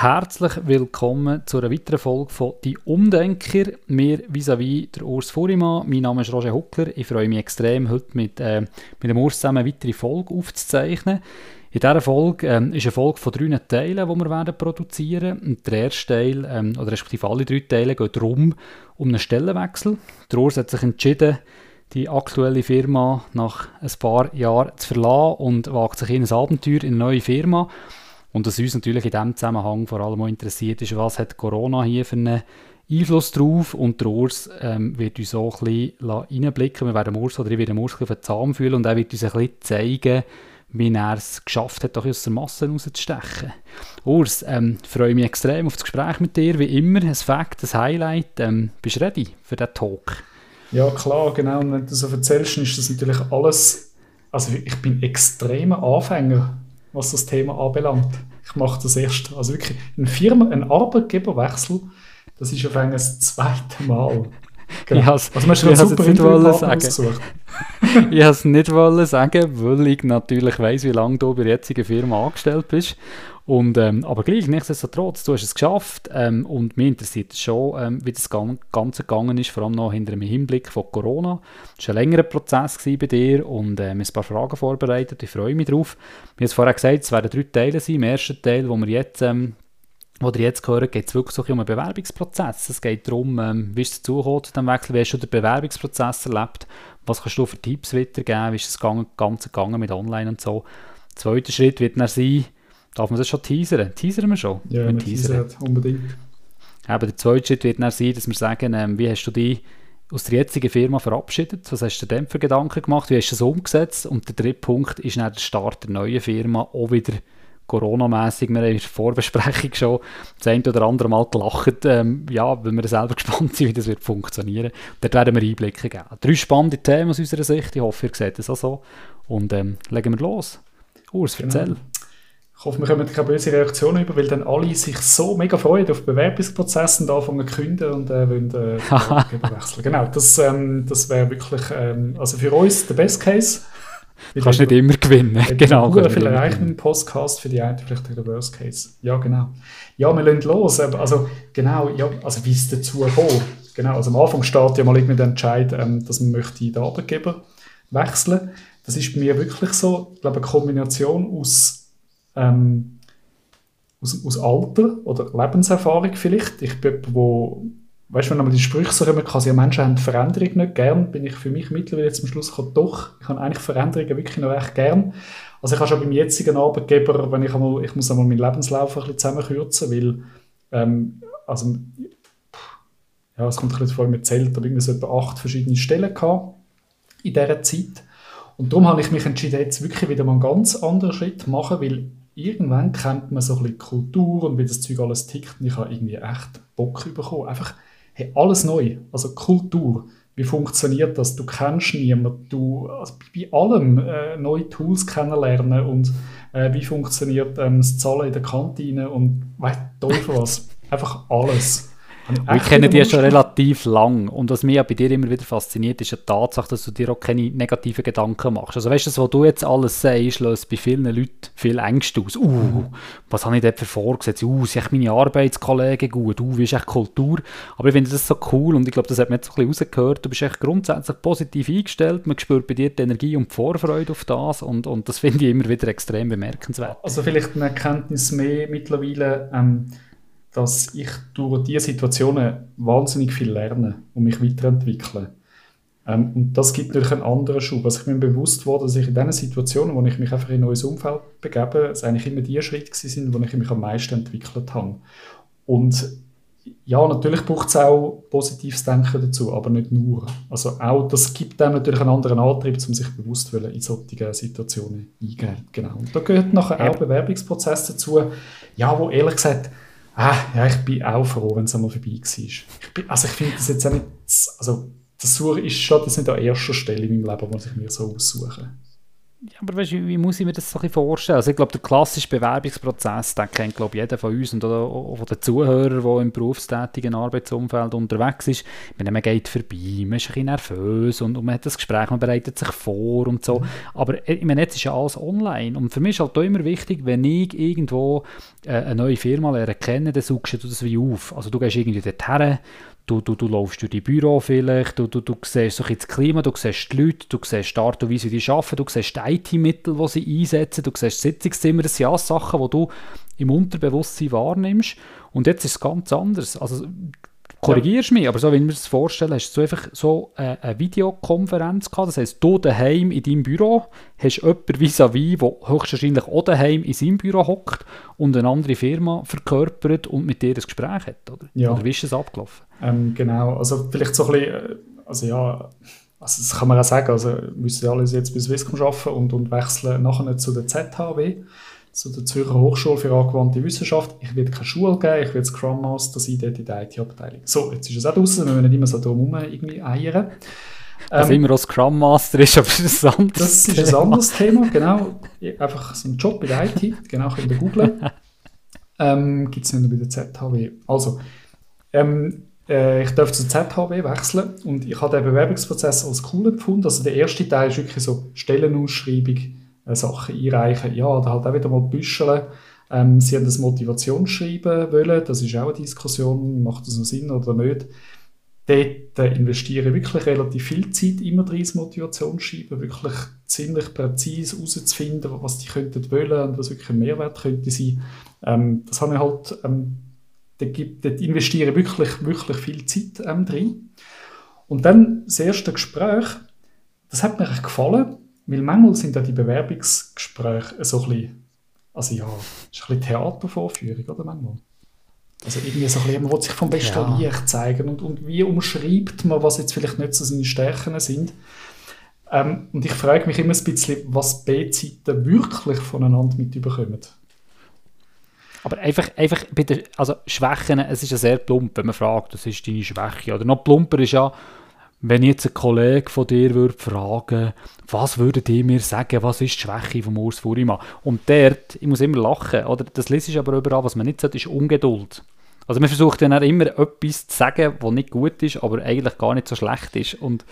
Herzlich willkommen zu einer weiteren Folge von «Die Umdenker». Mir vis-à-vis der Urs Furimann. Mein Name ist Roger Huckler. Ich freue mich extrem, heute mit, äh, mit dem Urs zusammen eine weitere Folge aufzuzeichnen. In dieser Folge ähm, ist eine Folge von drei Teilen, die wir werden produzieren werden. Der erste Teil, ähm, oder respektive alle drei Teile, geht darum, um einen Stellenwechsel. Der Urs hat sich entschieden, die aktuelle Firma nach ein paar Jahren zu verlassen und wagt sich in ein Abenteuer in eine neue Firma. Und was uns natürlich in diesem Zusammenhang vor allem auch interessiert ist, was hat Corona hier für einen Einfluss drauf und der Urs ähm, wird uns auch ein bisschen reinblicken. Wir werden Urs oder ich werde Urs auf den Zahn fühlen und er wird uns ein bisschen zeigen, wie er es geschafft hat, aus der Masse rauszustechen. Urs, ähm, freue mich extrem auf das Gespräch mit dir, wie immer. Ein Fact, ein Highlight. Ähm, bist du ready für diesen Talk? Ja, klar, genau. Und wenn du so erzählst, ist das natürlich alles. Also, ich bin extremer Anfänger was das Thema anbelangt. Ich mache das erst, also wirklich, eine Firma, ein Arbeitgeberwechsel, das ist auf einmal das zweite Mal. Genau. Ich has, also, ich super nicht wollen sagen. ich es nicht wollen sagen, weil ich natürlich weiss, wie lange du bei der jetzigen Firma angestellt bist. Und, ähm, aber gleich, nichtsdestotrotz, du hast es geschafft ähm, und mich interessiert schon, ähm, wie das Ganze gegangen ist, vor allem noch hinter dem Hinblick von Corona. Es war ein längerer Prozess bei dir und äh, wir haben ein paar Fragen vorbereitet, ich freue mich drauf. Wir haben vorher gesagt, es werden drei Teile sein. Im ersten Teil, wo wir jetzt ähm, wo ihr jetzt gehört, geht es wirklich um einen Bewerbungsprozess. Es geht darum, ähm, wie es dazu zu diesem Wechsel, wie hast du den Bewerbungsprozess erlebt, was kannst du für Tipps weitergeben, wie ist das Ganze gegangen mit Online und so. Der zweite Schritt wird dann sein, Darf man das schon teasern? Teasern wir schon? Ja, wir teasern unbedingt. Aber der zweite Schritt wird dann sein, dass wir sagen, ähm, wie hast du dich aus der jetzigen Firma verabschiedet? Was hast du dir für Gedanken gemacht? Wie hast du das umgesetzt? Und der dritte Punkt ist dann der Start der neuen Firma, auch wieder Corona-mässig. Wir haben in der Vorbesprechung schon das eine oder andere Mal gelacht, ähm, ja, weil wir selber gespannt sind, wie das wird funktionieren. Dort werden wir Einblicke geben. Drei spannende Themen aus unserer Sicht. Ich hoffe, ihr seht es auch so. Und ähm, legen wir los. Urs, genau. erzähl. Ich hoffe, wir kommen keine böse Reaktionen über, weil dann alle sich so mega freuen auf Bewerbungsprozesse und anfangen zu künden und äh, wollen äh, wechseln. Genau, das, ähm, das wäre wirklich, ähm, also für uns der Best Case. Du kannst nicht immer gewinnen. Genau. Sehr viel erreichen mit dem Podcast, für die einen vielleicht der Worst Case. Ja, genau. Ja, wir lassen los. Also, genau, ja, also wie es dazu kommt. Genau, also am Anfang steht ja mal irgendwie der Entscheid, ähm, dass man möchte den Arbeitgeber wechseln. Das ist bei mir wirklich so, ich glaube, eine Kombination aus ähm, aus, aus Alter oder Lebenserfahrung vielleicht. Ich bin wo weißt du, wenn man die Sprüche so kommen ja, Menschen haben Veränderung nicht gern, bin ich für mich mittlerweile zum Schluss gekommen, doch, ich habe eigentlich Veränderungen wirklich noch recht gern. Also ich habe schon beim jetzigen Arbeitgeber, wenn ich einmal, ich muss einmal meinen Lebenslauf ein bisschen zusammenkürzen, weil, ähm, also, ja, es kommt ein bisschen vor, mir zählt, aber irgendwie so etwa acht verschiedene Stellen gehabt in dieser Zeit. Und darum habe ich mich entschieden, jetzt wirklich wieder mal einen ganz anderen Schritt zu machen, weil irgendwann kennt man so ein bisschen Kultur und wie das Zeug alles tickt und ich habe irgendwie echt Bock bekommen. Einfach, hey, alles neu. Also Kultur. Wie funktioniert das? Du kennst niemanden. Du, also bei allem äh, neue Tools kennenlernen und äh, wie funktioniert ähm, das Zahlen in der Kantine und weißt Teufel was. Einfach alles. Wir kennen dich schon relativ lang und was mich ja bei dir immer wieder fasziniert, ist die Tatsache, dass du dir auch keine negativen Gedanken machst. Also weißt du, was du jetzt alles sagst, löst bei vielen Leuten viel Ängste aus. Uh, was habe ich dort für vorgesetzt? Uh, sind meine Arbeitskollegen gut? Uh, wie ist echt Kultur? Aber ich finde das so cool und ich glaube, das hat man jetzt ein bisschen rausgehört. Du bist echt grundsätzlich positiv eingestellt, man spürt bei dir die Energie und die Vorfreude auf das und, und das finde ich immer wieder extrem bemerkenswert. Also vielleicht eine Erkenntnis mehr mittlerweile, ähm, dass ich durch diese Situationen wahnsinnig viel lerne und mich weiterentwickle. Ähm, und das gibt natürlich einen anderen Schub. Also ich bin mir bewusst worden, dass ich in diesen Situationen, wo ich mich einfach in ein neues Umfeld begebe, es eigentlich immer die Schritte sind, wo ich mich am meisten entwickelt habe. Und ja, natürlich braucht es auch positives Denken dazu, aber nicht nur. Also auch, das gibt einem natürlich einen anderen Antrieb, um sich bewusst in solchen Situationen eingehen. Genau. Und da gehört nachher auch Bewerbungsprozess dazu, ja, wo ehrlich gesagt Ah, ja, ich bin auch froh, wenn es einmal vorbei war. Ich bin, also ich finde das jetzt auch nicht, also das Suchen ist schon das nicht an erster Stelle in meinem Leben, was ich mir so aussuche. Ja, aber weißt, wie, muss ich mir das so ein vorstellen? Also ich glaube, der klassische Bewerbungsprozess, den kennt glaube jeder von uns und auch von den Zuhörern, der im berufstätigen Arbeitsumfeld unterwegs ist. Meine, man geht vorbei, man ist ein bisschen nervös und, und man hat das Gespräch, man bereitet sich vor und so. Mhm. Aber ich meine, jetzt ist ja alles online und für mich ist halt auch immer wichtig, wenn ich irgendwo äh, eine neue Firma lernen kenne, dann suchst du das wie auf. Also du gehst irgendwie dorthin, Du, du, du laufst durch die Büro vielleicht, du, du, du siehst so das Klima, du siehst die Leute, du siehst die Art und Weise, wie sie arbeiten, du siehst die IT-Mittel, die sie einsetzen, du siehst Sitzungszimmer, das sind alles Sachen, die du im Unterbewusstsein wahrnimmst. Und jetzt ist es ganz anders. Also korrigierst ja. mich, aber so, wenn ich mir das vorstelle, hast du einfach so eine, eine Videokonferenz gehabt, das heisst, du daheim in deinem Büro hast jemanden vis-à-vis, der höchstwahrscheinlich auch daheim in seinem Büro hockt und eine andere Firma verkörpert und mit dir ein Gespräch hat, oder? Ja. Oder wie ist das abgelaufen? Ähm, genau, also vielleicht so ein bisschen, äh, also ja, also das kann man auch sagen, also müssen alle jetzt bei Swisscom arbeiten und, und wechseln nachher zu der ZHW zu der Zürcher Hochschule für angewandte Wissenschaft. Ich werde keine Schule geben, ich werde Scrum Master sein, dort in der IT-Abteilung. So, jetzt ist es auch draußen, wir müssen nicht immer so drum irgendwie eiern. Was ähm, immer auch Scrum Master ist, aber das ist ein anderes Das ist ein anderes Thema, genau. Einfach so ein Job in der IT, genau, könnt ihr googeln. ähm, Gibt es nicht bei der ZHW. Also, ähm, äh, ich darf zur ZHW wechseln und ich habe den Bewerbungsprozess als cool empfunden. Also der erste Teil ist wirklich so Stellenausschreibung, Sachen einreichen. Ja, da halt auch wieder mal büscheln. Ähm, sie haben das Motivationsschreiben wollen, das ist auch eine Diskussion, macht das noch Sinn oder nicht. Dort äh, investiere wirklich relativ viel Zeit immer drin, das Motivationsschreiben, wirklich ziemlich präzise herauszufinden, was die könnten wollen und was wirklich ein Mehrwert könnte sein. Ähm, das habe ich halt, ähm, dort, gibt, dort investiere ich wirklich, wirklich viel Zeit ähm, drin. Und dann das erste Gespräch, das hat mir gefallen, weil manchmal sind ja die Bewerbungsgespräche so ein bisschen, also ja, ist ein bisschen Theatervorführung, oder manchmal? Also irgendwie so ein bisschen, man will sich vom besten ja. Licht zeigen und, und wie umschreibt man, was jetzt vielleicht nicht so seine Stärken sind. Ähm, und ich frage mich immer ein bisschen, was B-Seiten wirklich voneinander mitbekommen. Aber einfach, einfach bei den also Schwächen, es ist ja sehr plump, wenn man fragt, das ist deine Schwäche. Oder noch plumper ist ja, wenn jetzt ein Kollege von dir würde fragen, was würdet ihr mir sagen, was ist die Schwäche von Urs Furima? Und dort, ich muss immer lachen, oder? das lese ich aber überall, was man nicht sagt, ist Ungeduld. Also man versucht dann immer etwas zu sagen, was nicht gut ist, aber eigentlich gar nicht so schlecht ist. Und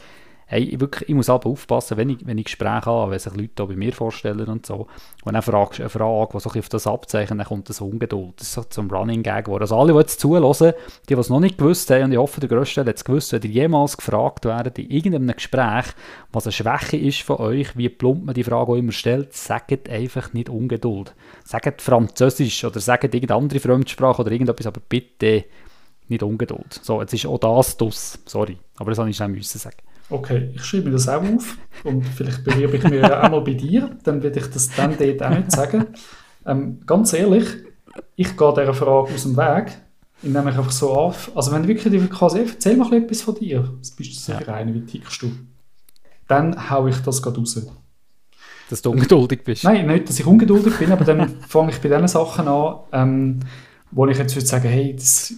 hey, wirklich, ich muss aber aufpassen, wenn ich, wenn ich Gespräche habe, wenn sich Leute bei mir vorstellen und so, und dann fragst eine Frage, die auf das abzeichnet, dann kommt das Ungeduld. Das ist so zum Running Gag, wo also alle, die jetzt zuhören, die, die es noch nicht gewusst haben, und ich hoffe, der Größte hat es gewusst, wenn ihr jemals gefragt werden in irgendeinem Gespräch, was eine Schwäche ist von euch, wie plump man die Frage auch immer stellt, sagt einfach nicht Ungeduld. Sagt Französisch oder sagt irgendeine andere Fremdsprache oder irgendetwas, aber bitte nicht Ungeduld. So, jetzt ist auch das dus. Sorry, aber das habe ich schnell sagen. Okay, ich schreibe mir das auch auf und vielleicht bewerbe ich mich auch mal bei dir, dann werde ich das dann dort auch nicht sagen. Ähm, ganz ehrlich, ich gehe dieser Frage aus dem Weg, indem ich einfach so auf, also wenn du wirklich die quasi, erzähl mal etwas von dir, was bist du so für eine, wie tickst du? Dann haue ich das gerade raus. Dass du ungeduldig bist? Nein, nicht, dass ich ungeduldig bin, aber dann fange ich bei den Sachen an, ähm, wo ich jetzt würde sagen, hey, das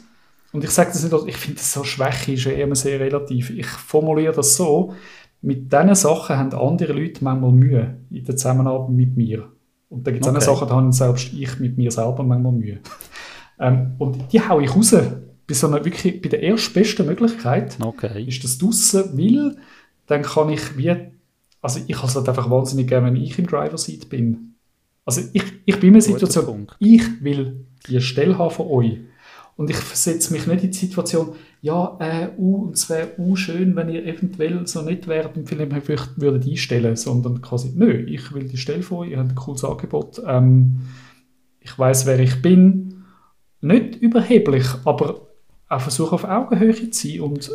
und ich sage das nicht, ich finde das so Schwäche ist ja immer sehr relativ. Ich formuliere das so, mit diesen Sachen haben andere Leute manchmal Mühe in der Zusammenarbeit mit mir. Und da gibt es okay. auch Sachen, da habe selbst ich mit mir selber manchmal Mühe. ähm, und die haue ich raus. Bei, so einer, wirklich, bei der erstbesten Möglichkeit okay. ist das draussen, weil dann kann ich wie, also ich habe es halt einfach wahnsinnig gerne, wenn ich im Driver-Seat bin. Also ich, ich bin in einer Situation, ich will die Stelle haben von euch. Und ich versetze mich nicht in die Situation, ja, äh, uh, es wäre uh, schön, wenn ihr eventuell so nicht wärt und vielleicht würdet einstellen, sondern quasi, nö, ich will die Stelle von euch, ihr habt ein cooles Angebot, ähm, ich weiß, wer ich bin, nicht überheblich, aber auch versuche auf Augenhöhe zu sein und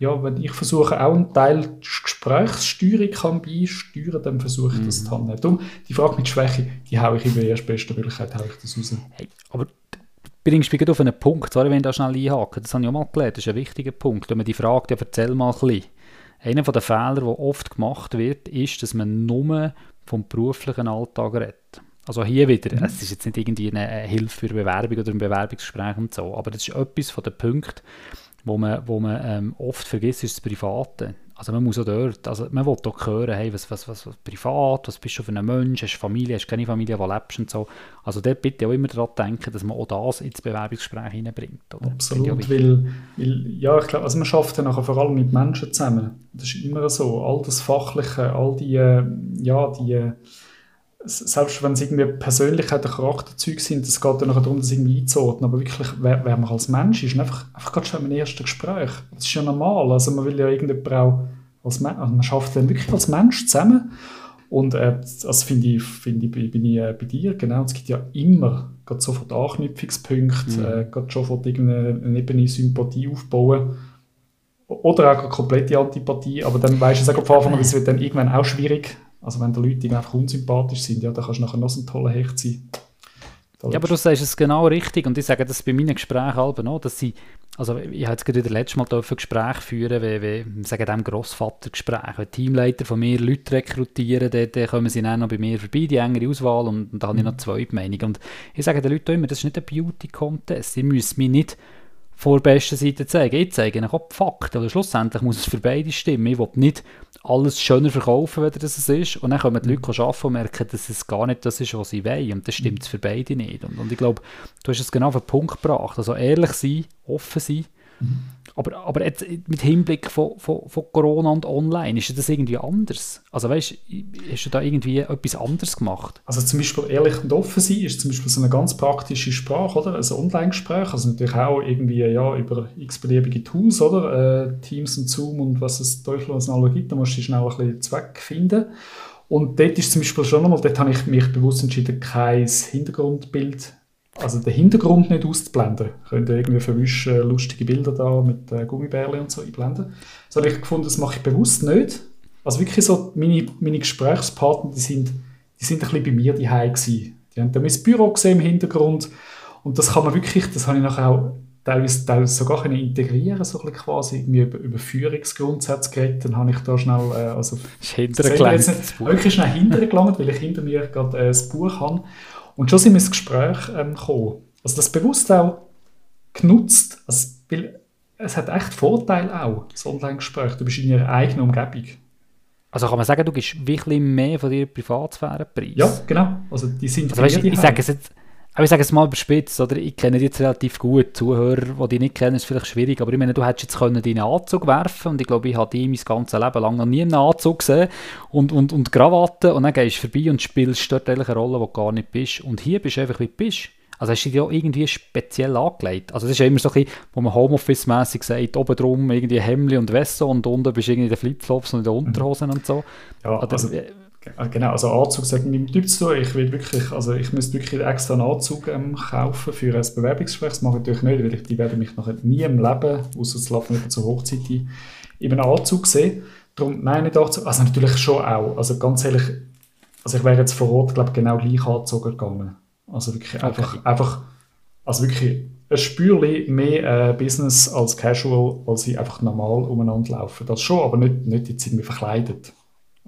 ja, wenn ich versuche auch einen Teil Gesprächssteuerung kann beisteuern, dann versuche ich das mhm. dann nicht. Darum, die Frage mit Schwäche, die haue ich in der erstbesten Möglichkeit, haue ich das raus. Hey, aber bringst mich auf einen Punkt, sorry, wenn ich da schnell einhaken, das habe ich auch mal gelernt, das ist ein wichtiger Punkt. Wenn man die fragt, ja, erzähl mal ein bisschen. Einer der Fehler, der oft gemacht wird, ist, dass man nur vom beruflichen Alltag redet. Also hier wieder, mhm. es ist jetzt nicht irgendwie eine Hilfe für Bewerbung oder ein Bewerbungsgespräch und so, aber das ist etwas von den Punkten, wo man, wo man ähm, oft vergisst, ist das Private. Also man muss auch dort, also man will auch hören, hey, was, was, was, was privat, was bist du für ein Mensch, hast du Familie, hast du keine Familie, wo lebst und so. Also dort bitte auch immer daran denken, dass man auch das ins Bewerbungsgespräch hineinbringt. Oder? Absolut, weil, weil, ja, ich glaube, also man schafft ja nachher vor allem mit Menschen zusammen. Das ist immer so, all das Fachliche, all die, ja, die selbst wenn es irgendwie Persönlichkeit oder Charakterzüge sind, es geht dann nachher darum, das irgendwie einzuordnen, aber wirklich, wer, wer man als Mensch ist, einfach, einfach gerade schon im ersten Gespräch. Das ist ja normal, also man will ja irgendjemand auch als Mensch, also man schafft dann wirklich als Mensch zusammen. Und äh, das finde ich, find ich, bin ich äh, bei dir, genau, es gibt ja immer gerade sofort Anknüpfungspunkte, mhm. äh, gerade sofort irgendeine Ebene Sympathie aufbauen. Oder auch eine komplette Antipathie, aber dann weißt du es auch von Anfang an, es wird dann irgendwann auch schwierig, also wenn die Leute einfach unsympathisch sind, ja, dann kannst du nachher noch so ein toller Hecht sein. Ja, aber du sagst es genau richtig und ich sage das bei meinen Gesprächen auch, dass sie, also ich habe jetzt gerade wieder letztes Mal ein Gespräch führen, wie, wie sagen dem Grossvatergespräch, wenn Teamleiter von mir Leute rekrutieren, dann, dann kommen sie dann noch bei mir vorbei, die engere Auswahl und, und da habe ich noch mhm. zwei Meinungen und ich sage den Leuten immer, das ist nicht ein Beauty-Contest, sie müssen mich nicht vor der besten Seite zeigen. Ich zeige ihnen auch die Fakten. Also schlussendlich muss es für beide stimmen. Ich will nicht alles schöner verkaufen, als es ist. Und dann kommen die Leute arbeiten und merken, dass es gar nicht das ist, was sie wollen. Und das stimmt es für beide nicht. Und, und ich glaube, du hast es genau auf den Punkt gebracht. Also ehrlich sein, offen sein. Mhm. Aber, aber jetzt mit Hinblick von, von, von Corona und online, ist das irgendwie anders? Also weißt hast du da irgendwie etwas anderes gemacht? Also zum Beispiel ehrlich und offen sein ist zum Beispiel so eine ganz praktische Sprache, oder? Also Online-Gespräch, also natürlich auch irgendwie ja, über x-beliebige Tools, oder? Äh, Teams und Zoom und was es Teufel was alles gibt, da musst du schnell ein bisschen Zweck finden. Und dort ist zum Beispiel schon einmal, dort habe ich mich bewusst entschieden, kein Hintergrundbild also den Hintergrund nicht auszublenden. Könnt ihr irgendwie verwischen lustige Bilder da mit äh, Gummibärchen und so einblenden. Das habe ich gefunden, das mache ich bewusst nicht. Also wirklich so, meine, meine Gesprächspartner, die sind, die sind ein bisschen bei mir daheim gewesen. Die haben dann mein Büro gesehen im Hintergrund und das kann man wirklich, das habe ich nachher auch teilweise, teilweise sogar können integrieren, so ein quasi irgendwie über, über Führungsgrundsätze geredet, dann habe ich da schnell, äh, also hintergelangt. Wirklich schnell hintergelangt, weil ich hinter mir gerade äh, das Buch habe und schon sind wir ins Gespräch ähm, gekommen. Also das bewusst auch genutzt, also, weil es hat echt Vorteile auch, das Online-Gespräch. Du bist in ihrer eigenen Umgebung. Also kann man sagen, du gibst wirklich mehr von deiner Privatsphäre preis? Ja, genau. Also die sind also, weißt, ich sage es jetzt aber ich sage es mal überspitzt, oder? Ich kenne dich jetzt relativ gut. Zuhörer, die dich nicht kennen, ist vielleicht schwierig. Aber ich meine, du hättest jetzt können deinen Anzug werfen und ich glaube, ich habe dich mein ganzes Leben lang noch nie einen Anzug gesehen und, und, und Krawatte und dann gehst du vorbei und spielst dort eine Rolle, die du gar nicht bist. Und hier bist du einfach, wie du bist. Also hast du dich ja irgendwie speziell angelegt. Also das ist ja immer so ein bisschen, wo man Homeoffice-mässig sagt, oben drum irgendwie Hemli und Wesse und unten bist du irgendwie in den Flipflops und in den Unterhosen und so. Ja, also, also genau, also Anzug meinem Typ zu tun. Ich will wirklich, also ich müsste wirklich extra einen Anzug ähm, kaufen für ein Bewerbungsgespräch. Das mache ich natürlich nicht, weil ich, die werden mich nachher nie im Leben, außer es läuft nicht zur Hochzeit ein, in einem Anzug sehen. Darum, nein, nicht Anzug, also natürlich schon auch. Also ganz ehrlich, also ich wäre jetzt vor Ort, glaube genau gleich angezogen gegangen. Also wirklich okay. einfach, einfach, also wirklich ein Spürchen mehr äh, Business als Casual, als ich einfach normal umeinander laufe. Das schon, aber nicht, nicht jetzt irgendwie verkleidet.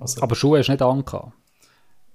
Also, Aber Schuhe hast du nicht angehabt?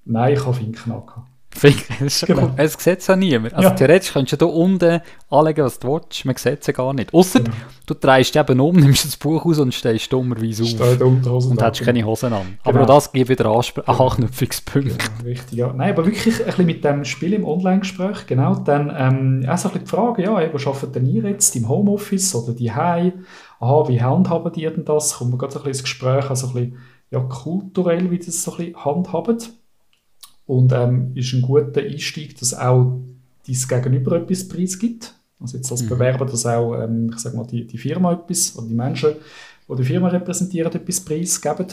Nein, ich habe Finken angehabt. Finken, das ist genau. cool. Es sieht es ja niemand. Also ja. theoretisch könntest du hier unten anlegen, was du willst. Man sieht es ja gar nicht. Außer genau. du drehst eben um, nimmst das Buch aus und stehst dummerweise auf. Steht Unterhosen und hast keine Hosen an. Genau. Aber auch das gibt wieder Anspr genau. Anknüpfungspunkte. Genau, richtig, ja. Nein, aber wirklich ein bisschen mit dem Spiel im Online-Gespräch, genau. Dann ähm, auch so ein bisschen die Frage, ja, wo arbeitet denn ihr jetzt? Im Homeoffice oder die Aha, wie handhaben die denn das? Kommen wir gerade ein bisschen ins Gespräch, also ein bisschen ja, kulturell, wie das so ein bisschen handhaben. Und ähm, ist ein guter Einstieg, dass auch dein Gegenüber etwas preisgibt. Also jetzt als mhm. Bewerber, dass auch, ähm, ich sag mal, die, die Firma etwas, oder die Menschen, die die Firma repräsentieren, etwas preisgeben.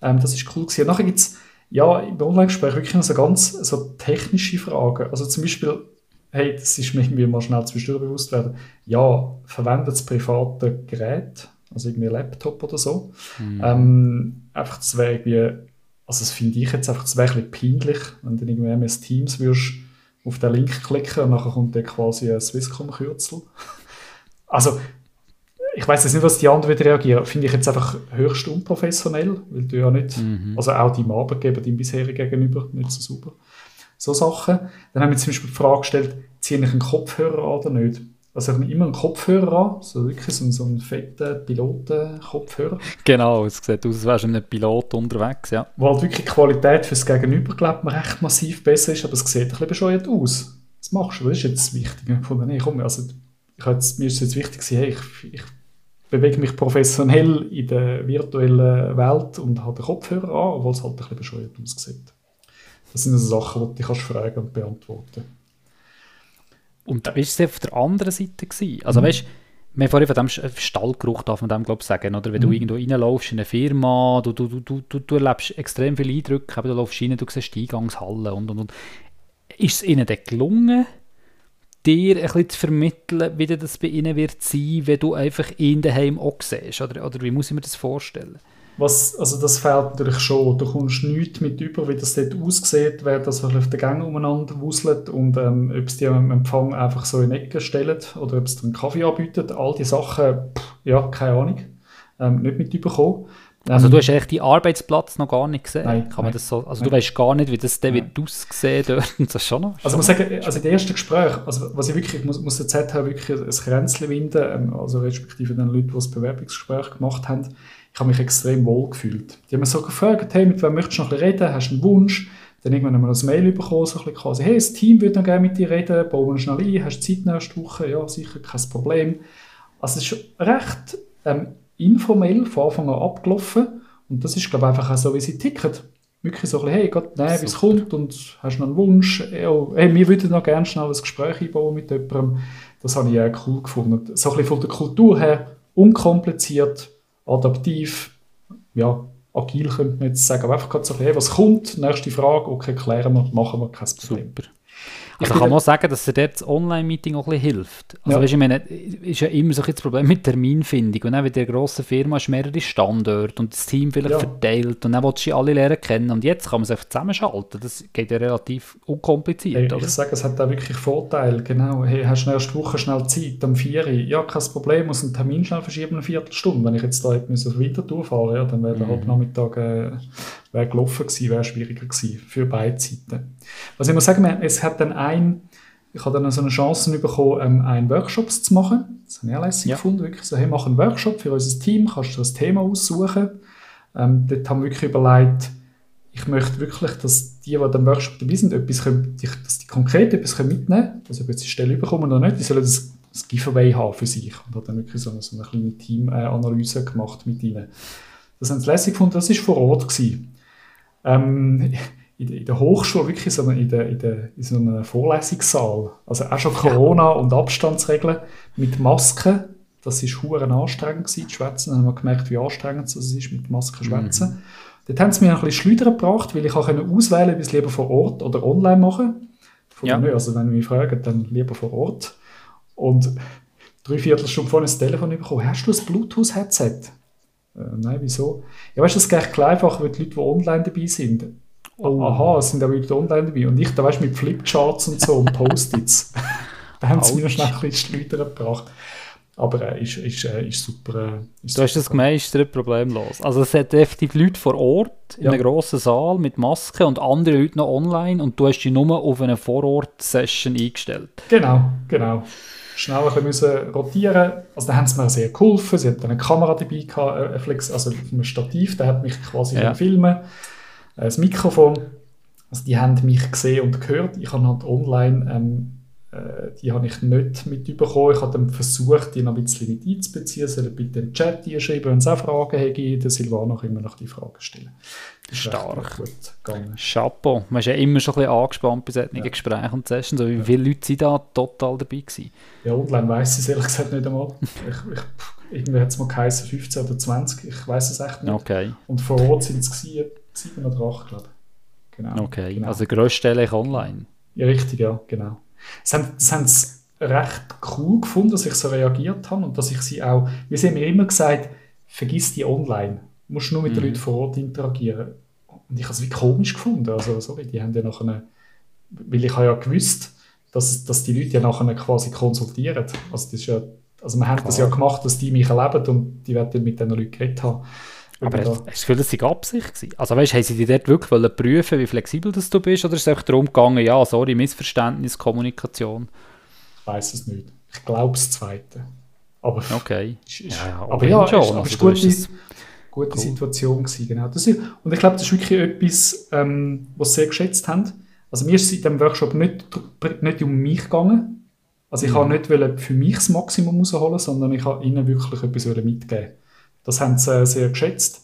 Ähm, das ist cool gewesen. Nachher gibt es ja, im Online-Gespräch wirklich noch so ganz so technische Fragen. Also zum Beispiel, hey, das ist mir irgendwie mal schnell zwischendurch bewusst werden, ja, verwendet das private Gerät also irgendwie Laptop oder so. Mhm. Ähm, einfach, das wäre irgendwie, also das finde ich jetzt einfach, das wäre ein bisschen peinlich, wenn du irgendwie MS Teams würdest auf den Link klicken und nachher kommt dann quasi ein Swisscom-Kürzel. also, ich weiß jetzt nicht, was die anderen reagieren. Finde ich jetzt einfach höchst unprofessionell, weil du ja nicht, mhm. also auch deinem Arbeitgeber, deinem bisherigen gegenüber, nicht so super. So Sachen. Dann haben wir zum Beispiel die Frage gestellt, ziehe ich einen Kopfhörer an oder nicht? Also ich habe immer einen Kopfhörer an, so wirklich so, so einen fetten Piloten-Kopfhörer. Genau, es sieht aus, als wärst du mit einem Pilot unterwegs, ja. Wo halt wirklich die Qualität fürs Gegenüber, glaube ich, recht massiv besser ist, aber es sieht ein bisschen bescheuert aus. Was machst du? Das ist jetzt wichtig. Ich fand, nee, komm, also, ich jetzt, mir ist jetzt wichtig hey, ich, ich bewege mich professionell in der virtuellen Welt und habe den Kopfhörer an, obwohl es halt ein bisschen bescheuert aussieht. Das sind also Sachen, die du dich kannst fragen und beantworten Und wie war es auf der anderen Seite? Gewesen? Also mhm. weißt wir haben vorhin von dem Stallgeruch, darf man dem glaube ich sagen, oder? Wenn mhm. du irgendwo reinläufst in eine Firma, du, du, du, du, du erlebst extrem viele Eindrücke, du läufst rein, du siehst die Eingangshalle und, und, und. Ist es ihnen dann gelungen, dir ein bisschen zu vermitteln, wie das bei ihnen wird sein, wenn du einfach ihn daheim auch siehst? Oder, oder wie muss ich mir das vorstellen? Was, also das fehlt natürlich schon. Du kommst nichts mit über, wie das dort aussieht, wer das auf den Gängen umeinander wuselt und ähm, ob es die am Empfang einfach so in Ecken stellen oder ob es einen Kaffee anbietet. All die Sachen, pff, ja, keine Ahnung, ähm, nicht mit überkommen. Also du hast echt die Arbeitsplatz noch gar nicht gesehen? Nein. Kann man das so, also du weißt gar nicht, wie das dann wird aussehen dort das schon noch? Also ich muss sagen, also in den ersten Gespräch, also was ich wirklich, ich muss, muss der ZH wirklich ein Kränzchen winden, ähm, also respektive den Leuten, die das Bewerbungsgespräch gemacht haben, ich habe mich extrem wohl gefühlt. Die haben mich so gefragt, hey, mit wem möchtest du noch ein bisschen reden, hast du einen Wunsch? Dann irgendwann haben wir ein Mail bekommen, so ein bisschen quasi, hey, das Team würde noch gerne mit dir reden, bauen wir schnell ein, hast du Zeit nächste Woche? Ja, sicher, kein Problem. Also es ist recht ähm, informell von Anfang an abgelaufen und das ist, glaube ich, einfach auch so, wie sie ticken. Wirklich so ein bisschen, hey, Gott, nein, wie es kommt und hast noch einen Wunsch. Hey, wir würden noch gerne schnell ein Gespräch einbauen mit jemandem. Das habe ich auch cool gefunden. So ein bisschen von der Kultur her, unkompliziert, adaptiv, ja, agil könnte man jetzt sagen. Aber einfach gerade so ein bisschen, hey, was kommt? Nächste Frage, okay, klären wir, machen wir, kein Problem. Super. Also kann man sagen, dass dir dort das Online-Meeting auch ein bisschen hilft. Also ja. weißt, ich meine, ist ja immer so ein das Problem mit Terminfindung. Und dann, wenn der grossen Firma hast mehrere Standorte und das Team vielleicht ja. verteilt und dann willst du alle lernen kennen. Und jetzt kann man es einfach zusammenschalten. Das geht ja relativ unkompliziert. Hey, ich sage, es hat da wirklich Vorteile. Genau. Hey, hast du nächste Woche schnell Zeit, am 4 Uhr? Ja, kein Problem, muss einen Termin schnell verschieben, eine Viertelstunde. Wenn ich jetzt da weiter durchfahren ja, dann wäre der mhm. Nachmittag äh, wäre gelaufen gewesen, wäre schwieriger gewesen für beide Seiten. Was ich muss sagen, es hat dann ein, ich habe dann so eine Chance bekommen, ähm, einen Workshop zu machen. Das habe ich auch lässig ja. gefunden, wirklich so, hey, mach einen Workshop für unser Team, kannst du das Thema aussuchen. Ähm, dort haben wir wirklich überlegt, ich möchte wirklich, dass die, die am Workshop dabei sind, etwas können, dass die konkret etwas mitnehmen können, also ob jetzt die Stelle bekommen oder nicht, die sollen das, das Giveaway haben für sich. Und habe dann wirklich so eine, so eine kleine Teamanalyse gemacht mit ihnen. Das haben sie lässig gefunden, das war vor Ort. Gewesen ähm, in, in, der Hochschule, wirklich so in, der, in, der, in so einem Vorlesungssaal. Also auch schon Corona und Abstandsregeln mit Masken. Das war huren anstrengend gewesen, zu schwätzen. Dann haben wir gemerkt, wie anstrengend es ist, mit Masken zu schwätzen. Mhm. Dort haben sie mir ein bisschen Schleudern gebracht, weil ich auch auswählen konnte, ob ich es lieber vor Ort oder online mache. Von ja. Mir, also wenn mich fragt, dann lieber vor Ort. Und drei Viertelstunde vorher das Telefon bekommen, hast du ein Bluetooth-Headset? Äh, nein, wieso? Ja, weißt du, das geht recht einfach, weil die Leute, die online dabei sind, oh. aha, es sind auch Leute online dabei. Und ich da weißt mit Flipcharts und so und Post-its. da haben sie mir schnell ein bisschen Schleudern gebracht. Aber äh, ist, ist, äh, ist super. Äh, ist du hast das gemeistert, problemlos. Also es hat definitiv Leute vor Ort in ja. einem grossen Saal mit Maske und andere Leute noch online und du hast dich nur auf eine Vorort-Session eingestellt. Genau, genau schnell ein bisschen rotieren Also da haben sie mir sehr geholfen. Sie hatten eine Kamera dabei, gehabt, äh, Flex, also ein Stativ, der hat mich quasi ja. filmen. Äh, das Mikrofon, also die haben mich gesehen und gehört. Ich habe halt online, ähm, äh, die habe ich nicht mitbekommen. Ich habe dann versucht, die noch ein bisschen mit einzubeziehen. Sollen bitte in den Chat schreiben, wenn es auch Fragen hätte. Der Silvano kann immer noch die Fragen stellen. Stark. Chapeau. Man ist ja immer schon ein bisschen angespannt bei solchen ja. Gesprächen und Sessions. So, wie ja. viele Leute sind da total dabei gewesen? Ja, online weiss ich es ehrlich gesagt nicht einmal. ich, ich, irgendwie hat es mal geheißen 15 oder 20, ich weiß es echt nicht. Okay. Und vor Ort sind es 7 oder 8, glaube ich. Genau. Okay, genau. also grösstenteils online. Ja, richtig, ja, genau. Das haben, haben sie recht cool gefunden, dass ich so reagiert habe und dass ich sie auch, wie sie mir immer gesagt, vergiss die online. Du musst nur mit mhm. den Leuten vor Ort interagieren. Und ich habe es wie komisch gefunden. Also, sorry, die haben ja nachher, weil ich habe ja gewusst, dass, dass die Leute ja nachher quasi konsultieren. Also, das ist ja, also wir haben das ja gemacht, dass die mich erleben und die werden mit diesen Leuten geredet haben. Aber hast du das Gefühl, das war Absicht? Gewesen? Also weißt, haben sie dich dort wirklich prüfen wie flexibel das du bist? Oder ist es einfach darum gegangen, ja, sorry, Missverständnis, Kommunikation? Ich weiß es nicht. Ich glaube das Zweite. Aber, okay. Ist, ja, ja, aber ja, schon. Ist, aber also, ist gute cool. Situation gewesen, genau. Das ist, und ich glaube, das ist wirklich etwas, ähm, was sie sehr geschätzt haben. Also mir ist es in diesem Workshop nicht, nicht um mich gegangen. Also ich mhm. nicht für mich das Maximum rausholen, sondern ich wollte ihnen wirklich etwas mitgeben. Das haben sie äh, sehr geschätzt.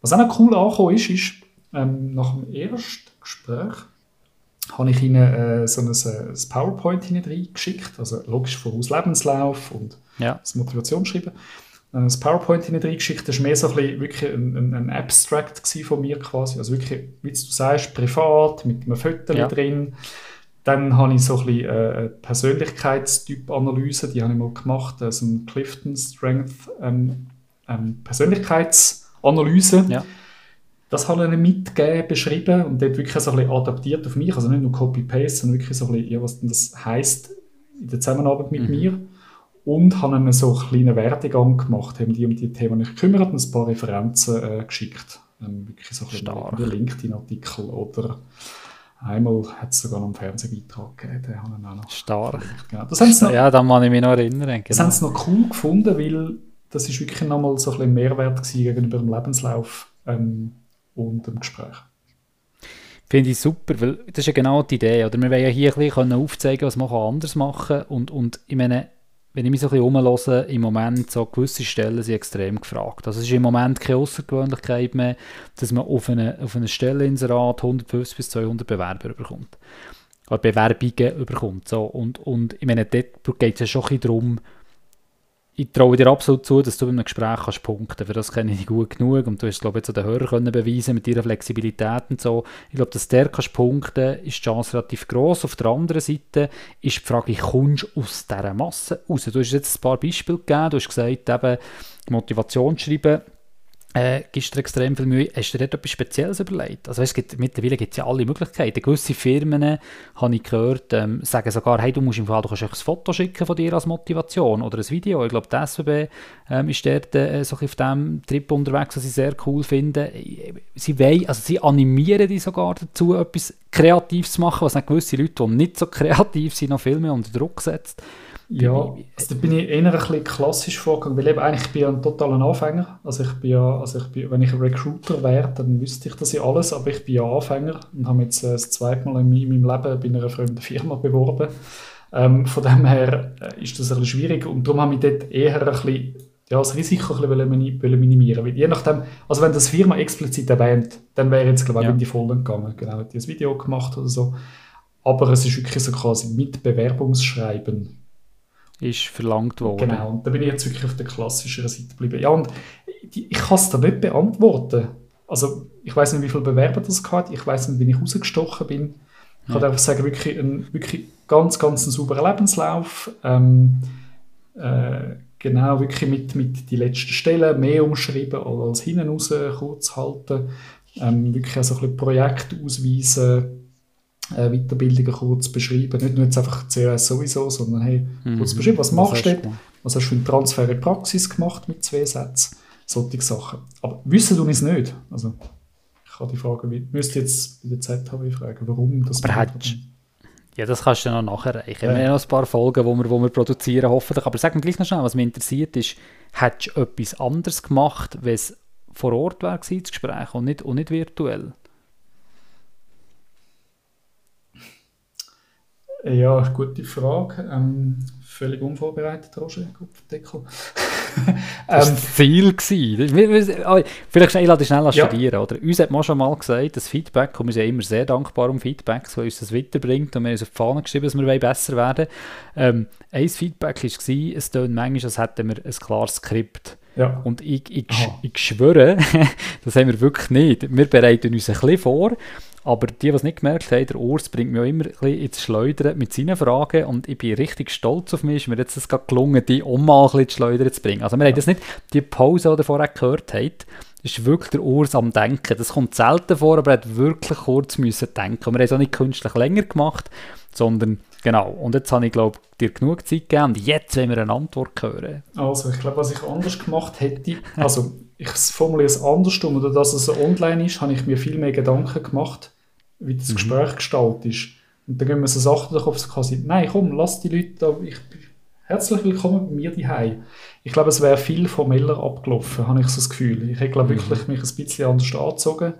Was auch noch cool angekommen ist, ist, ähm, nach dem ersten Gespräch habe ich ihnen äh, so ein, äh, ein PowerPoint geschickt, also logisch voraus Lebenslauf und ja. das Motivationsschreiben. Äh, das PowerPoint geschickt, das war mehr so ein bisschen wirklich ein, ein, ein Abstract von mir quasi, also wirklich, wie du sagst, privat, mit einem Foto ja. drin. Dann habe ich so ein bisschen äh, Persönlichkeitstyp-Analyse, die habe ich mal gemacht, also ein Clifton Strength ähm, ähm, Persönlichkeitsanalyse. Ja das habe ich mitgegeben, beschrieben und dort wirklich so ein bisschen adaptiert auf mich, also nicht nur Copy-Paste, sondern wirklich so ein bisschen, ja, was denn das heisst in der Zusammenarbeit mit mhm. mir und habe ihnen so einen kleinen Werdegang gemacht, haben die um die Themen nicht gekümmert und ein paar Referenzen äh, geschickt. Ähm, wirklich so ein bisschen LinkedIn-Artikel oder einmal hat es sogar noch einen Fernsehbeitrag gegeben, den haben auch noch. Stark. Genau. Das noch, ja, da kann ich mich noch erinnern. Genau. Das haben sie noch cool gefunden, weil das ist wirklich nochmal so ein bisschen Mehrwert gegenüber dem Lebenslauf. Ähm, und dem Gespräch. Finde ich super, weil das ist ja genau die Idee. Oder wir wollen ja hier ein bisschen aufzeigen, was man anders machen kann. Und, und ich meine, wenn ich mich so ein bisschen umhöre, im Moment so gewisse Stellen sind extrem gefragt. Also es ist im Moment keine Außergewöhnlichkeit mehr, dass man auf eine, auf eine Stelleninserat 150 bis 200 Bewerber bekommt. Oder Bewerbungen bekommt. So. Und, und ich meine, dort geht es ja schon ein bisschen darum, ich traue dir absolut zu, dass du in einem Gespräch kannst punkten. Für das kenne ich dich gut genug und du hast, glaube ich, jetzt den Hörer können beweisen mit ihrer Flexibilität und so. Ich glaube, dass der kannst punkten, ist die Chance relativ groß. Auf der anderen Seite ist die Frage, kommst du aus dieser Masse raus? Du hast jetzt ein paar Beispiele gegeben, du hast gesagt, eben Motivation schreiben, äh, gibst dir extrem viel Mühe. Hast du dir etwas Spezielles überlegt? Also es gibt, mittlerweile gibt es ja alle Möglichkeiten. Gewisse Firmen, habe ich gehört, ähm, sagen sogar, hey, du musst im Fall, du kannst ein Foto schicken von dir als Motivation oder ein Video. Ich glaube, die SWB ähm, ist dort äh, so auf diesem Trip unterwegs, was ich sehr cool finde. Sie, wollen, also sie animieren dich sogar dazu, etwas Kreatives zu machen, was gewisse Leute, die nicht so kreativ sind, noch viel mehr unter Druck setzt. Ja, also da bin ich eher ein bisschen klassisch vorgegangen, weil eben eigentlich bin ich ein totaler Anfänger. Also ich bin ja, also ich bin, wenn ich ein Recruiter wäre, dann wüsste ich das ja alles, aber ich bin ja Anfänger und habe jetzt äh, das zweite Mal in meinem Leben bei einer fremden Firma beworben. Ähm, von dem her äh, ist das ein bisschen schwierig und darum habe ich dort eher ein bisschen ja, das Risiko ein bisschen minimieren weil je nachdem, also wenn das Firma explizit erwähnt, dann wäre jetzt glaube ich ja. in die Vollen gegangen, genau, die ein Video gemacht oder so. Aber es ist wirklich so quasi mit Bewerbungsschreiben ist verlangt worden. Genau, und da bin ich jetzt wirklich auf der klassischeren Seite geblieben. Ja, und ich, ich kann es da nicht beantworten. Also, ich weiß nicht, wie viele Bewerber das hat, ich weiß nicht, wie ich rausgestochen bin. Ich ja. kann einfach sagen, wirklich ein wirklich ganz, ganz ein sauberer Lebenslauf. Ähm, äh, genau, wirklich mit, mit die letzten Stellen mehr umschreiben als hinten raus kurz halten. Ähm, wirklich also ein bisschen Projekt ausweisen äh, Weiterbildungen kurz beschreiben. Nicht nur jetzt einfach CRS sowieso, sondern hey, mhm. kurz beschreiben, was, was machst du dort, was hast du für einen Transfer in Praxis gemacht mit zwei Sätzen, solche Sachen. Aber wissen du es nicht? Also, ich habe die Frage, müsste jetzt bei der ZHW fragen, warum das Aber hättest, ja, das kannst du noch nachreichen. Ja. Wir haben noch ein paar Folgen, die wir, wo wir produzieren, hoffentlich. Aber sag mir gleich noch schnell, was mich interessiert ist, hättest du etwas anderes gemacht, wenn es vor Ort war, das Gespräch, und nicht, und nicht virtuell? Ja, gute Frage. Ähm, völlig unvorbereitet, Roger, Kopfdeckel. das war das Ziel. Gewesen. Vielleicht schnell, ich schnell ja. studieren. Oder? Uns hat man schon mal gesagt, das Feedback, und wir sind immer sehr dankbar um Feedbacks, weil uns das weiterbringt und wir haben uns auf die Fahne geschrieben, dass wir besser werden ähm, Ein Feedback war, es tönt manchmal, als hätten wir ein klares Skript. Ja. Und ich, ich, ich schwöre, das haben wir wirklich nicht. Wir bereiten uns ein bisschen vor aber die, die es nicht gemerkt haben, der Urs bringt mich auch immer ein bisschen ins Schleudern mit seinen Fragen und ich bin richtig stolz auf mich, ist mir jetzt das gelungen, die auch mal ein bisschen ins Schleudern zu bringen. Also wir ja. haben das nicht, die Pause, die ihr vorher gehört habt, ist wirklich der Urs am Denken. Das kommt selten vor, aber er hat wirklich kurz müssen denken. Und wir haben es auch nicht künstlich länger gemacht, sondern genau. Und jetzt habe ich, glaube dir genug Zeit gegeben und jetzt wollen wir eine Antwort hören. Also ich glaube, was ich anders gemacht hätte, also ich formuliere es andersrum, oder dass es online ist, habe ich mir viel mehr Gedanken gemacht wie das mhm. Gespräch gestaltet ist. Und dann gehen wir so Sachen durch auf quasi, nein, komm, lass die Leute da, ich herzlich willkommen bei mir daheim. Ich glaube, es wäre viel formeller abgelaufen, habe ich so das Gefühl. Ich hätte, glaube mhm. wirklich mich ein bisschen anders angezogen.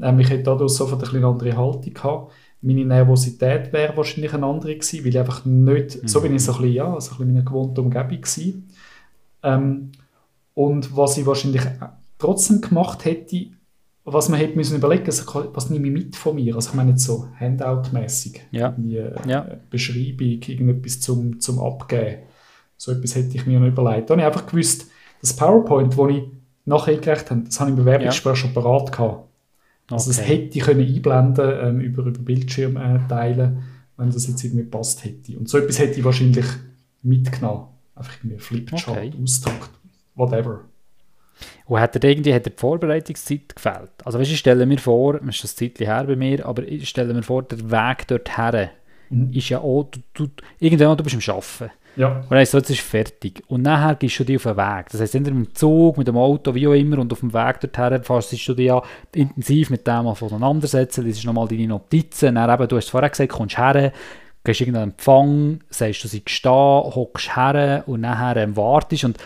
Ähm, ich hätte dadurch sofort eine andere Haltung gehabt. Meine Nervosität wäre wahrscheinlich eine andere gewesen, weil ich einfach nicht, mhm. so bin ich so ein bisschen, ja, so ein bisschen in meiner gewohnten Umgebung gewesen. Ähm, und was ich wahrscheinlich trotzdem gemacht hätte, was man hätte müssen überlegen, also was nehme ich mit von mir? Also ich meine jetzt so Handout-mäßig, ja. Äh, ja. Beschreibung, irgendetwas zum, zum Abgeben. So etwas hätte ich mir noch überlegt. Da habe ich einfach gewusst, das PowerPoint, das ich nachher eingereicht habe, das habe ich im Bewerbungsgespräch ja. schon parat gehabt. Also okay. das hätte ich können einblenden ähm, über, über Bildschirm äh, teilen, wenn das jetzt irgendwie passt hätte. Und so etwas hätte ich wahrscheinlich mitgenommen. Einfach irgendwie Flipchart, okay. ausgedruckt, whatever. Und hat er irgendwie hat er die Vorbereitungszeit gefällt? Also weißt, ich stelle mir vor, das ist ein Zeit her bei mir, aber ich stelle mir vor, der Weg dorthin mhm. ist ja auch, du, du, irgendwann du bist am Arbeiten. Ja. Und dann ist so, jetzt ist fertig. Und nachher gehst du dich auf den Weg. Das heisst, entweder mit dem Zug, mit dem Auto, wie auch immer, und auf dem Weg dorthin fährst du dich ja intensiv mit dem auseinandersetzen, das ist nochmal deine Notizen, dann eben, du hast es vorher gesagt, kommst her, gehst irgendeinen Empfang, sagst, du seist da, hockst her und nachher ähm, wartest und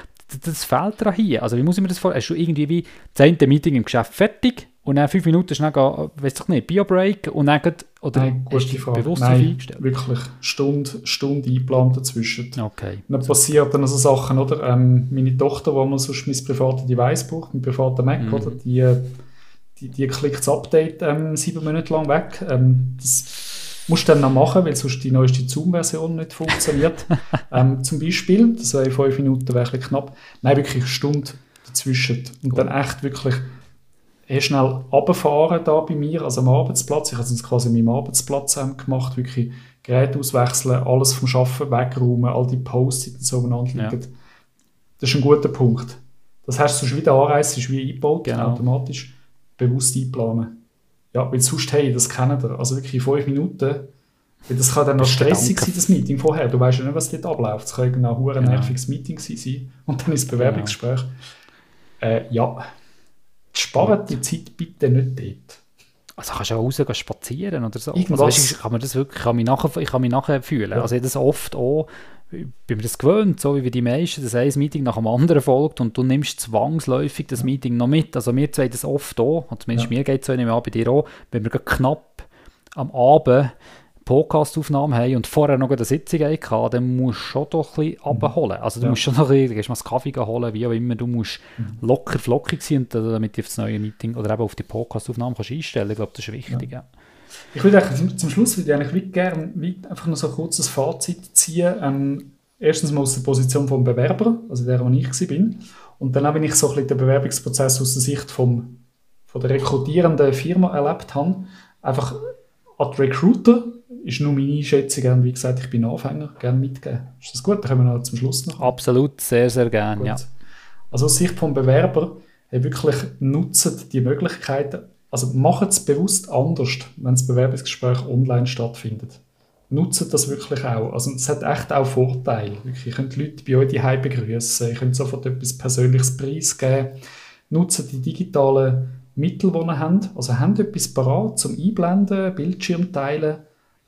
das fehlt dir hier. Also wie muss ich mir das vorstellen? Hast du irgendwie wie das eine Meeting im Geschäft fertig und dann fünf Minuten schnell gehen, weiss ich nicht, Bio-Break und dann geht, oder Nein, hast du bewusst Nein, wirklich. Stunde, Stunde eingeplant dazwischen. Okay. Und dann passieren dann so Sachen, oder? Ähm, meine Tochter, die man sonst mein privates Device braucht, mein privater Mac, mhm. oder? Die, die, die klickt das Update ähm, sieben Monate lang weg. Ähm, das musst du dann noch machen, weil sonst die neueste Zoom-Version nicht funktioniert. ähm, zum Beispiel, das wäre fünf Minuten, wäre ein knapp. Nein, wirklich eine Stunde dazwischen. Und Gut. dann echt wirklich eh schnell runterfahren da bei mir, also am Arbeitsplatz. Ich habe es quasi an meinem Arbeitsplatz gemacht, wirklich Geräte auswechseln, alles vom Schaffen wegräumen, all die Posts, die so umeinander liegen. Ja. Das ist ein guter Punkt. Das heißt, sonst wieder anreisen, ist wie eingebaut, genau. automatisch bewusst einplanen. Ja, weil sonst, hey, das kennen ihr. Also wirklich fünf Minuten, weil das kann dann noch stressig sein, das Meeting vorher. Du weißt ja nicht, was dort abläuft. Es kann ein genau. nerviges Meeting sein und dann ist das Bewerbungsgespräch. Genau. Äh, ja. Spart die Zeit bitte nicht dort. Also kannst du auch rausgehen spazieren oder so. Also, weißt, ich kann mir das wirklich, ich kann mich nachher, ich kann mich nachher fühlen. Ja. Also ich das oft auch, ich bin mir das gewöhnt, so wie die meisten, dass ein Meeting nach dem anderen folgt und du nimmst zwangsläufig das ja. Meeting noch mit. Also mir zwei das oft auch, zumindest ja. mir geht es so, ich nehme an, bei dir auch, wenn wir knapp am Abend Podcastaufnahme haben und vorher noch eine Sitzung hatten, dann musst du schon doch ein bisschen mhm. abholen. Also du ja. musst schon noch ein bisschen, mal einen Kaffee holen, wie auch immer, du musst mhm. locker flockig sein, und, damit du auf das neue Meeting oder eben auf die Podcastaufnahme kannst einstellen kannst. Ich glaube, das ist wichtig. Ja. Ja. Ich würde eigentlich zum Schluss würde ich eigentlich gerne einfach noch so ein kurzes Fazit ziehen. Ähm, erstens mal aus der Position des Bewerber, also der, wo ich war. Und dann auch, wenn ich so ein bisschen den Bewerbungsprozess aus der Sicht vom, von der rekrutierenden Firma erlebt habe, einfach als Recruiter ist nur meine Einschätzung. Wie gesagt, ich bin Anfänger, gerne mitgeben. Ist das gut? Dann können wir noch zum Schluss noch. Absolut, sehr, sehr gerne, ja. Also aus Sicht des Bewerber, wirklich nutzen die Möglichkeiten, also machen es bewusst anders, wenn das Bewerbungsgespräch online stattfindet. Nutzen das wirklich auch. Also es hat echt auch Vorteile. Wirklich, ihr könnt Leute bei euch daheim begrüßen, ihr könnt sofort etwas Persönliches preisgeben. Nutzen die digitalen Mittel, die ihr habt. Also habt etwas parat zum Einblenden, Bildschirm teilen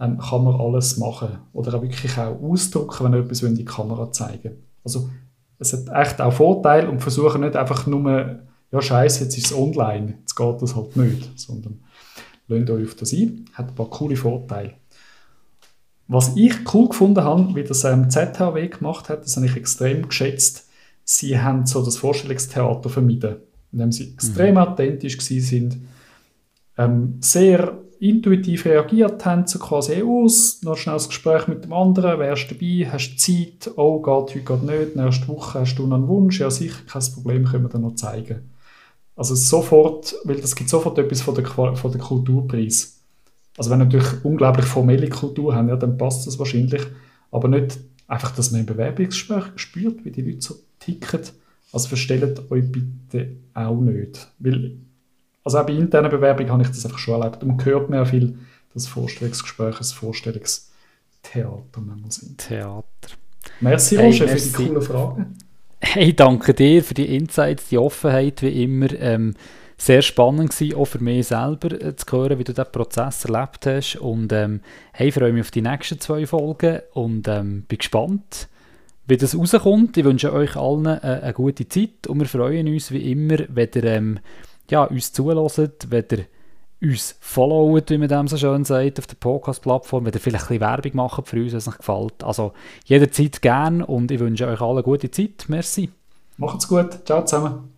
ähm, kann man alles machen. Oder auch wirklich auch ausdrucken, wenn etwas in die Kamera zeigen Also es hat echt auch Vorteile und versuchen nicht einfach nur, ja scheiße, jetzt ist es online, jetzt geht das halt nicht, sondern lasst euch auf das ein, hat ein paar coole Vorteile. Was ich cool gefunden habe, wie das ähm, ZHW gemacht hat, das habe ich extrem geschätzt, sie haben so das Vorstellungstheater vermieden, indem sie extrem mhm. authentisch sind, ähm, sehr intuitiv reagiert haben, so quasi aus, noch schnell das Gespräch mit dem anderen, wärst dabei, hast Zeit, oh, geht heute geht nicht, nächste Woche hast du noch einen Wunsch, ja sicher, kein Problem, können wir dir noch zeigen. Also sofort, weil das gibt sofort etwas von der, von der Kulturpreis. Also wenn wir natürlich unglaublich formelle Kultur haben, ja, dann passt das wahrscheinlich, aber nicht einfach, dass man im Bewerbungsgespräch spürt, wie die Leute so ticken. Also verstellt euch bitte auch nicht, weil also auch bei internen Bewerbungen habe ich das einfach schon erlebt. Und man hört mir auch viel, dass Vorstellungsgespräche ein Vorstellungstheater sind. Theater. Merci, Roger, hey, für die coolen Fragen. Hey, danke dir für die Insights, die Offenheit, wie immer. Ähm, sehr spannend gewesen, auch für mich selber äh, zu hören, wie du diesen Prozess erlebt hast. Und ähm, hey, freue mich auf die nächsten zwei Folgen und ähm, bin gespannt, wie das rauskommt. Ich wünsche euch allen eine, eine gute Zeit und wir freuen uns wie immer, wenn ihr ähm, ja, uns zulässt, wenn ihr uns followt, wie man dem so schön sagt, auf der Podcast-Plattform, wenn ihr vielleicht ein Werbung macht für uns, wenn es euch gefällt. Also jederzeit gern und ich wünsche euch eine gute Zeit. Merci. Macht's gut. Ciao zusammen.